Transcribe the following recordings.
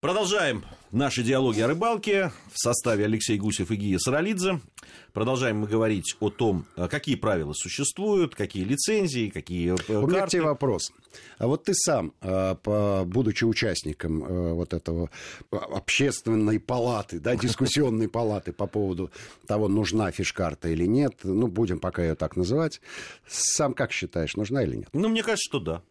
Продолжаем наши диалоги о рыбалке в составе Алексей Гусев и Гия Саралидзе. Продолжаем мы говорить о том, э, какие правила существуют, какие лицензии, какие карты. Э, У меня к тебе вопрос. А вот ты сам, э, будучи участником вот этого общественной палаты, да, дискуссионной палаты по поводу того, нужна фишкарта или нет, ну, будем пока ее так называть, сам как считаешь, нужна или нет? Ну, мне кажется, что да.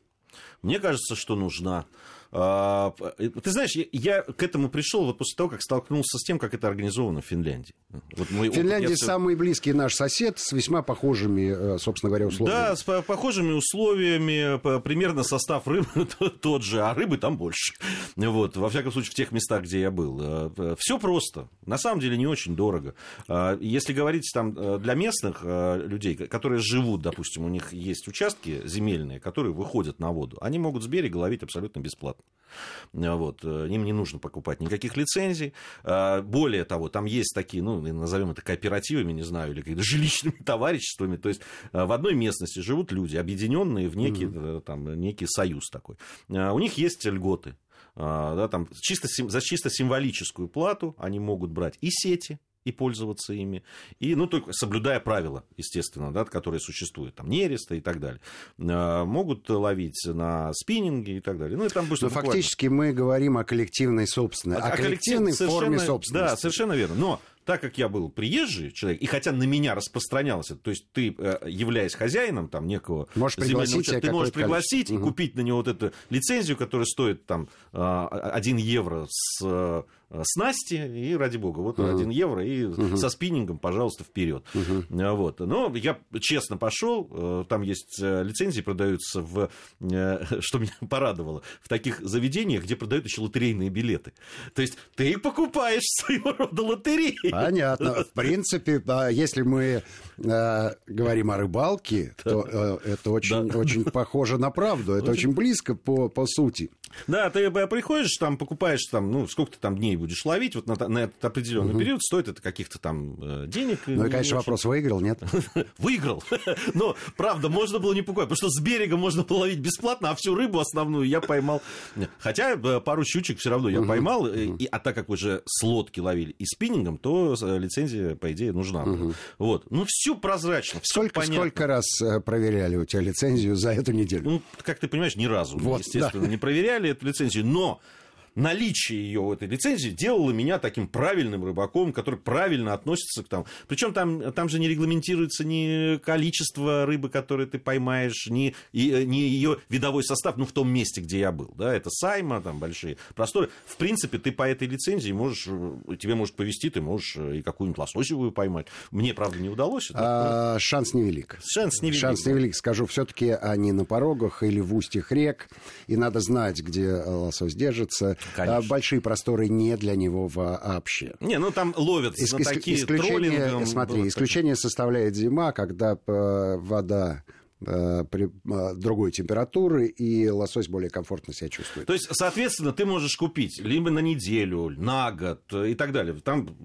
Мне кажется, что нужна. А, ты знаешь, я к этому пришел вот после того, как столкнулся с тем, как это организовано в Финляндии. Вот мой Финляндия опыт, самый близкий наш сосед с весьма похожими, э, собственно говоря, условиями. Да, с похожими условиями, примерно состав рыбы тот же, а рыбы там больше. Вот, во всяком случае, в тех местах, где я был. Э, Все просто. На самом деле не очень дорого. А, если говорить там э, для местных людей, которые живут, допустим, у них есть участки земельные, которые выходят на воду, они могут с берега ловить абсолютно бесплатно. Вот. Им не нужно покупать никаких лицензий. А, более того, там есть такие, ну, назовем это кооперативами, не знаю, или какими-то жилищными товариществами. То есть в одной местности живут люди, объединенные в некий, mm-hmm. там, некий союз такой. У них есть льготы. Да, там, чисто, за чисто символическую плату они могут брать и сети, и пользоваться ими, и, ну, только соблюдая правила, естественно, да, которые существуют, там, нереста и так далее, могут ловить на спиннинге и так далее. Ну, и там Но буквально... фактически мы говорим о коллективной собственности, о, о коллективной форме собственности. Да, совершенно верно. Но так как я был приезжий человек, и хотя на меня распространялось это, то есть ты, э, являясь хозяином там некого можешь земельного участка, ты можешь пригласить количество. и купить на него вот эту лицензию, которая стоит там 1 евро с снасти, и ради бога, вот uh-huh. 1 евро, и uh-huh. со спиннингом, пожалуйста, вперед. Uh-huh. Вот. Но я честно пошел, там есть лицензии, продаются в, что меня порадовало, в таких заведениях, где продают еще лотерейные билеты. То есть ты покупаешь своего рода лотереи. Понятно. В принципе, если мы э, говорим о рыбалке, то э, это очень, да. очень похоже на правду. Это очень близко по, по сути. Да, ты приходишь, там, покупаешь, там, ну, сколько ты там дней будешь ловить, вот на, на этот определенный угу. период стоит это каких-то там э, денег. Ну, и, конечно, вопрос, выиграл, нет? Выиграл. Но, правда, можно было не покупать, потому что с берега можно было ловить бесплатно, а всю рыбу основную я поймал. Хотя э, пару щучек все равно я поймал, и, а так как уже с лодки ловили и спиннингом, то Э, лицензия, по идее, нужна. Угу. Вот. Ну, все прозрачно, все сколько, понятно. Сколько раз э, проверяли у тебя лицензию за эту неделю? Ну, как ты понимаешь, ни разу, вот, естественно, да. не проверяли эту лицензию, но наличие ее в этой лицензии делало меня таким правильным рыбаком, который правильно относится к тому. Причем там, там же не регламентируется ни количество рыбы, которую ты поймаешь, ни, и, э, ни ее видовой состав, ну, в том месте, где я был. Да, это сайма, там большие просторы. В принципе, ты по этой лицензии можешь, э, тебе может повести, ты можешь э, и какую-нибудь лососевую поймать. Мне, правда, не удалось. А, да? Шанс невелик. Шанс невелик. Шанс невелик. Скажу, все-таки они на порогах или в устьях рек, и надо знать, где лосось держится. Конечно. большие просторы не для него вообще. Не, ну там ловят Ис- на такие исключение, троллингом. Смотри, исключение составляет зима, когда э, вода при э, другой температуры, и лосось более комфортно себя чувствует. То есть, соответственно, ты можешь купить либо на неделю, на год и так далее. Там,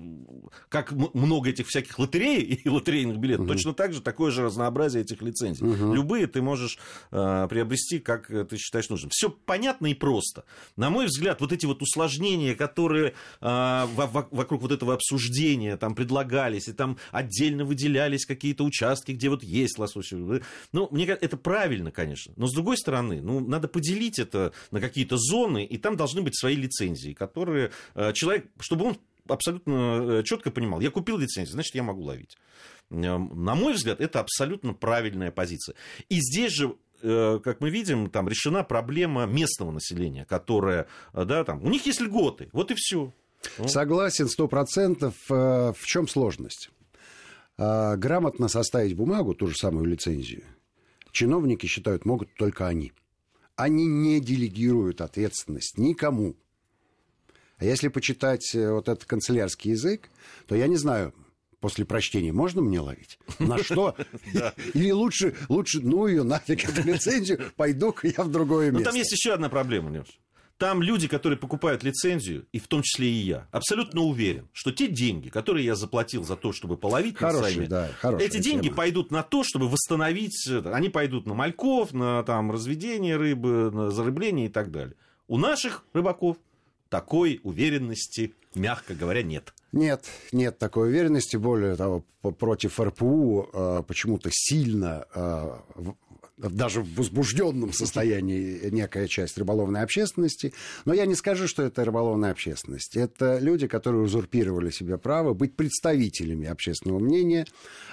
как много этих всяких лотерей и лотерейных билетов, угу. точно так же такое же разнообразие этих лицензий. Угу. Любые ты можешь э, приобрести, как ты считаешь нужным. Все понятно и просто. На мой взгляд, вот эти вот усложнения, которые э, вокруг вот этого обсуждения там предлагались, и там отдельно выделялись какие-то участки, где вот есть лосось, ну, ну, мне кажется, это правильно, конечно. Но с другой стороны, ну, надо поделить это на какие-то зоны, и там должны быть свои лицензии, которые э, человек, чтобы он абсолютно э, четко понимал, я купил лицензию, значит, я могу ловить. Э, на мой взгляд, это абсолютно правильная позиция. И здесь же как мы видим, там решена проблема местного населения, которое, да, там, у них есть льготы, вот и все. Согласен, сто процентов. В чем сложность? Грамотно составить бумагу, ту же самую лицензию, чиновники считают, могут только они. Они не делегируют ответственность никому. А если почитать э, вот этот канцелярский язык, то я не знаю, после прочтения можно мне ловить? На что? Или лучше, лучше, ну ее нафиг эту лицензию, пойду-ка я в другое место. Ну там есть еще одна проблема, Леш. Там люди, которые покупают лицензию, и в том числе и я, абсолютно уверен, что те деньги, которые я заплатил за то, чтобы половить хорошие, на да, эти деньги тема. пойдут на то, чтобы восстановить, они пойдут на мальков, на там, разведение рыбы, на зарыбление и так далее. У наших рыбаков такой уверенности, мягко говоря, нет. Нет, нет такой уверенности. Более того, против РПУ э, почему-то сильно э, даже в возбужденном состоянии некая часть рыболовной общественности. Но я не скажу, что это рыболовная общественность. Это люди, которые узурпировали себе право быть представителями общественного мнения.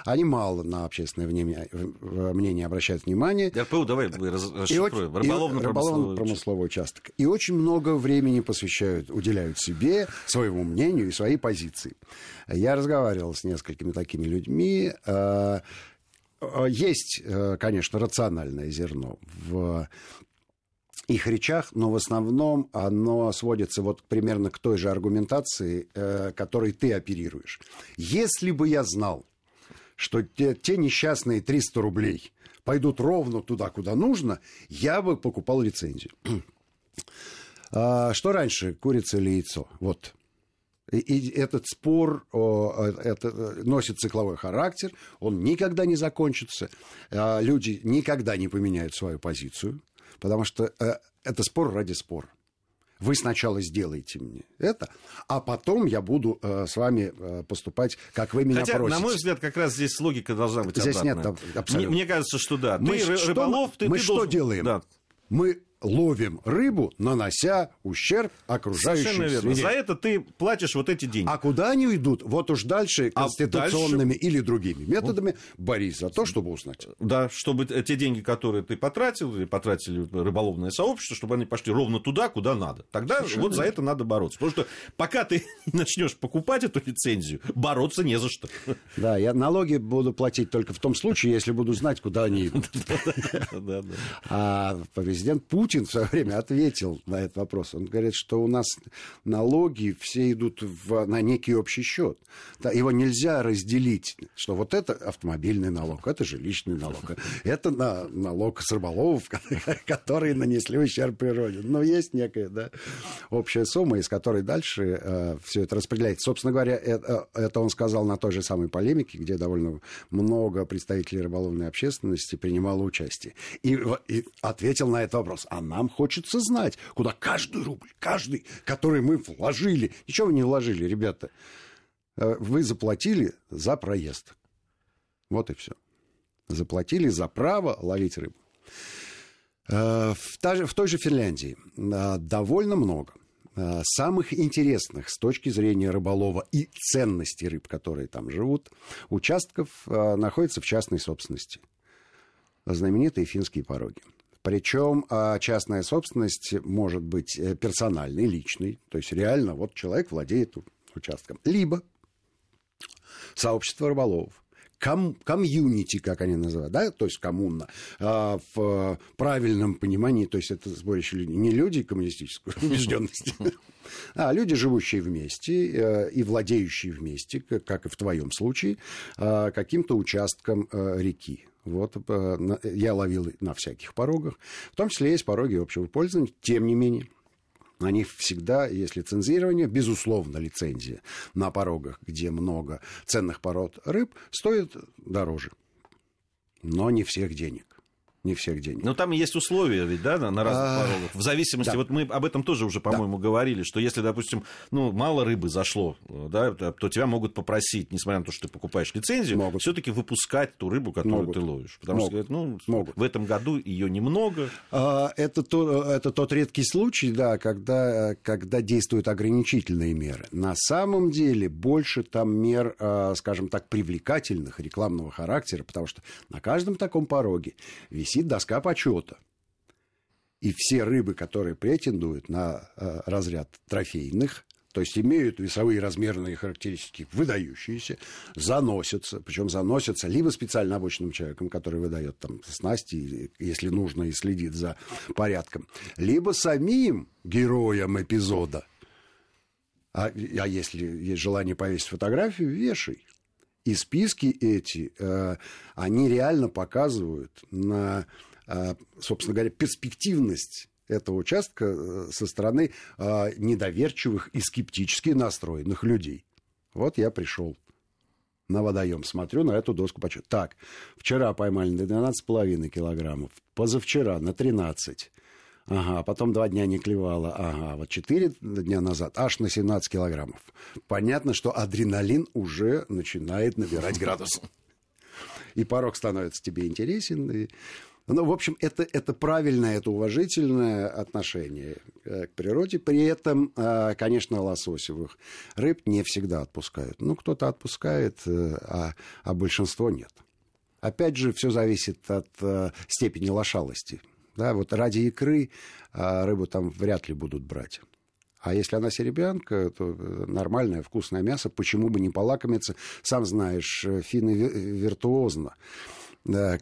Они мало на общественное мнение, мнение обращают внимание. РПУ давай расшифруем. Рыболовно-промысловой участок. И очень много времени посвящают, уделяют себе, своему мнению и своей позиции. Я разговаривал с несколькими такими людьми. Э, есть, э, конечно, рациональное зерно в их речах, но в основном оно сводится вот примерно к той же аргументации, э, которой ты оперируешь. Если бы я знал, что те, те несчастные 300 рублей пойдут ровно туда, куда нужно, я бы покупал лицензию. А, что раньше, курица или яйцо? Вот и этот спор это, носит цикловой характер, он никогда не закончится, а люди никогда не поменяют свою позицию, потому что э, это спор ради спора. Вы сначала сделаете мне это, а потом я буду э, с вами э, поступать, как вы меня Хотя, просите. на мой взгляд, как раз здесь логика должна быть Здесь обратная. нет, абсолютно. Мне, мне кажется, что да. Мы ты что, рыболов, ты, мы ты что должен... делаем? Да. Мы ловим рыбу, нанося ущерб окружающей Совершенно верно. среде. За это ты платишь вот эти деньги. А куда они уйдут? Вот уж дальше А конституционными или другими методами борись за то, чтобы узнать. Да, чтобы те деньги, которые ты потратил, или потратили рыболовное сообщество, чтобы они пошли ровно туда, куда надо. Тогда Совершенно вот за это надо бороться. Потому что пока ты начнешь покупать эту лицензию, бороться не за что. Да, я налоги буду платить только в том случае, если буду знать, куда они идут. А президент Путин в свое время ответил на этот вопрос. Он говорит, что у нас налоги все идут в, на некий общий счет. Его нельзя разделить, что вот это автомобильный налог, это жилищный налог, это на, налог с рыболовов, которые нанесли ущерб природе. Но есть некая да, общая сумма, из которой дальше э, все это распределяется. Собственно говоря, это, это он сказал на той же самой полемике, где довольно много представителей рыболовной общественности принимало участие. И, и ответил на этот вопрос. А нам хочется знать, куда каждый рубль, каждый, который мы вложили. Ничего вы не вложили, ребята. Э, вы заплатили за проезд. Вот и все. Заплатили за право ловить рыбу. Э, в той же Финляндии э, довольно много самых интересных с точки зрения рыболова и ценности рыб, которые там живут, участков находится в частной собственности. Знаменитые финские пороги. Причем а, частная собственность может быть э, персональной, личной. То есть реально вот человек владеет участком. Либо сообщество рыболовов ком, комьюнити, как они называют, да, то есть коммуна, а, в правильном понимании, то есть это сборище людей, не люди коммунистической убежденности, а люди, живущие вместе э, и владеющие вместе, как и в твоем случае, а, каким-то участком э, реки. Вот э, я ловил на всяких порогах. В том числе есть пороги общего пользования. Тем не менее, на них всегда есть лицензирование, безусловно, лицензия на порогах, где много ценных пород рыб, стоит дороже. Но не всех денег не всех денег. Но там есть условия ведь, да, на, разных а, порогах. В зависимости, да. вот мы об этом тоже уже, по-моему, да. говорили, что если, допустим, ну, мало рыбы зашло, да, то тебя могут попросить, несмотря на то, что ты покупаешь лицензию, все-таки выпускать ту рыбу, которую могут. ты ловишь. Потому могут. что, ну, могут. в этом году ее немного. А, это, то, это тот редкий случай, да, когда, когда действуют ограничительные меры. На самом деле больше там мер, а, скажем так, привлекательных, рекламного характера, потому что на каждом таком пороге висит висит доска почета. И все рыбы, которые претендуют на э, разряд трофейных, то есть имеют весовые размерные характеристики выдающиеся, заносятся, причем заносятся либо специально обученным человеком, который выдает там снасти, если нужно, и следит за порядком, либо самим героем эпизода. А, а если есть желание повесить фотографию, вешай. И списки эти, э, они реально показывают на, э, собственно говоря, перспективность этого участка э, со стороны недоверчивых и скептически настроенных людей. Вот я пришел на водоем, смотрю на эту доску почет. Так, вчера поймали на 12,5 килограммов, позавчера на 13, Ага, потом два дня не клевала. Ага, вот четыре дня назад аж на 17 килограммов. Понятно, что адреналин уже начинает набирать градус. И порог становится тебе интересен. И... Ну, в общем, это, это правильное, это уважительное отношение э, к природе. При этом, э, конечно, лососевых рыб не всегда отпускают. Ну, кто-то отпускает, э, а, а большинство нет. Опять же, все зависит от степени лошалости. Да, вот ради икры рыбу там вряд ли будут брать. А если она серебрянка, то нормальное, вкусное мясо, почему бы не полакомиться? Сам знаешь, финны виртуозно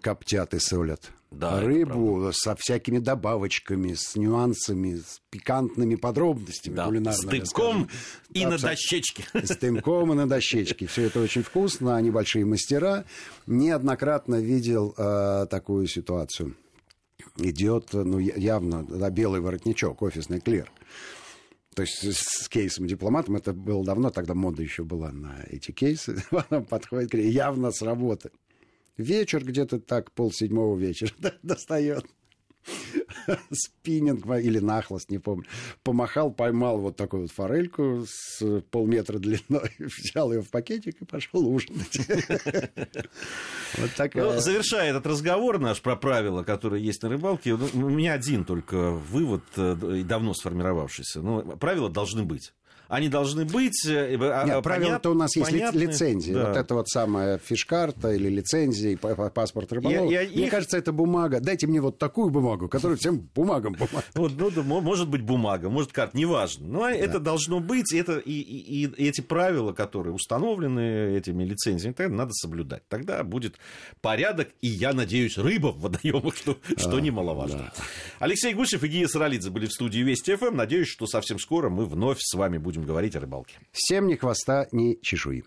коптят и солят да, рыбу со всякими добавочками, с нюансами, с пикантными подробностями да. кулинарными. С дымком и да, на дощечке. С дымком и на дощечке. Все это очень вкусно, они большие мастера. Неоднократно видел э, такую ситуацию. Идет, ну, явно, да, белый воротничок, офисный клер. То есть с кейсом дипломатом, это было давно, тогда мода еще была на эти кейсы. Потом подходит, явно с работы вечер где-то так, полседьмого вечера достает спиннинг или нахлост, не помню. Помахал, поймал вот такую вот форельку с полметра длиной, взял ее в пакетик и пошел ужинать. Вот такая... ну, завершая этот разговор наш про правила, которые есть на рыбалке, ну, у меня один только вывод, э, давно сформировавшийся. Ну, правила должны быть они должны быть. Э, а, Нет, правило-то у нас понятны, есть лицензия. Да. Вот это вот самая фишкарта или лицензия, паспорт рыболова. Я, я, мне их... кажется, это бумага. Дайте мне вот такую бумагу, которая всем бумагам помогает. Вот, ну, да, может быть, бумага, может, карта, неважно. Но да. это должно быть. Это, и, и, и эти правила, которые установлены этими лицензиями, тогда надо соблюдать. Тогда будет порядок, и, я надеюсь, рыба в водоемах, что, а, что немаловажно. Да. Алексей Гусев и Гия Саралидзе были в студии Вести ФМ. Надеюсь, что совсем скоро мы вновь с вами будем говорить о рыбалке. Всем ни хвоста, ни чешуи.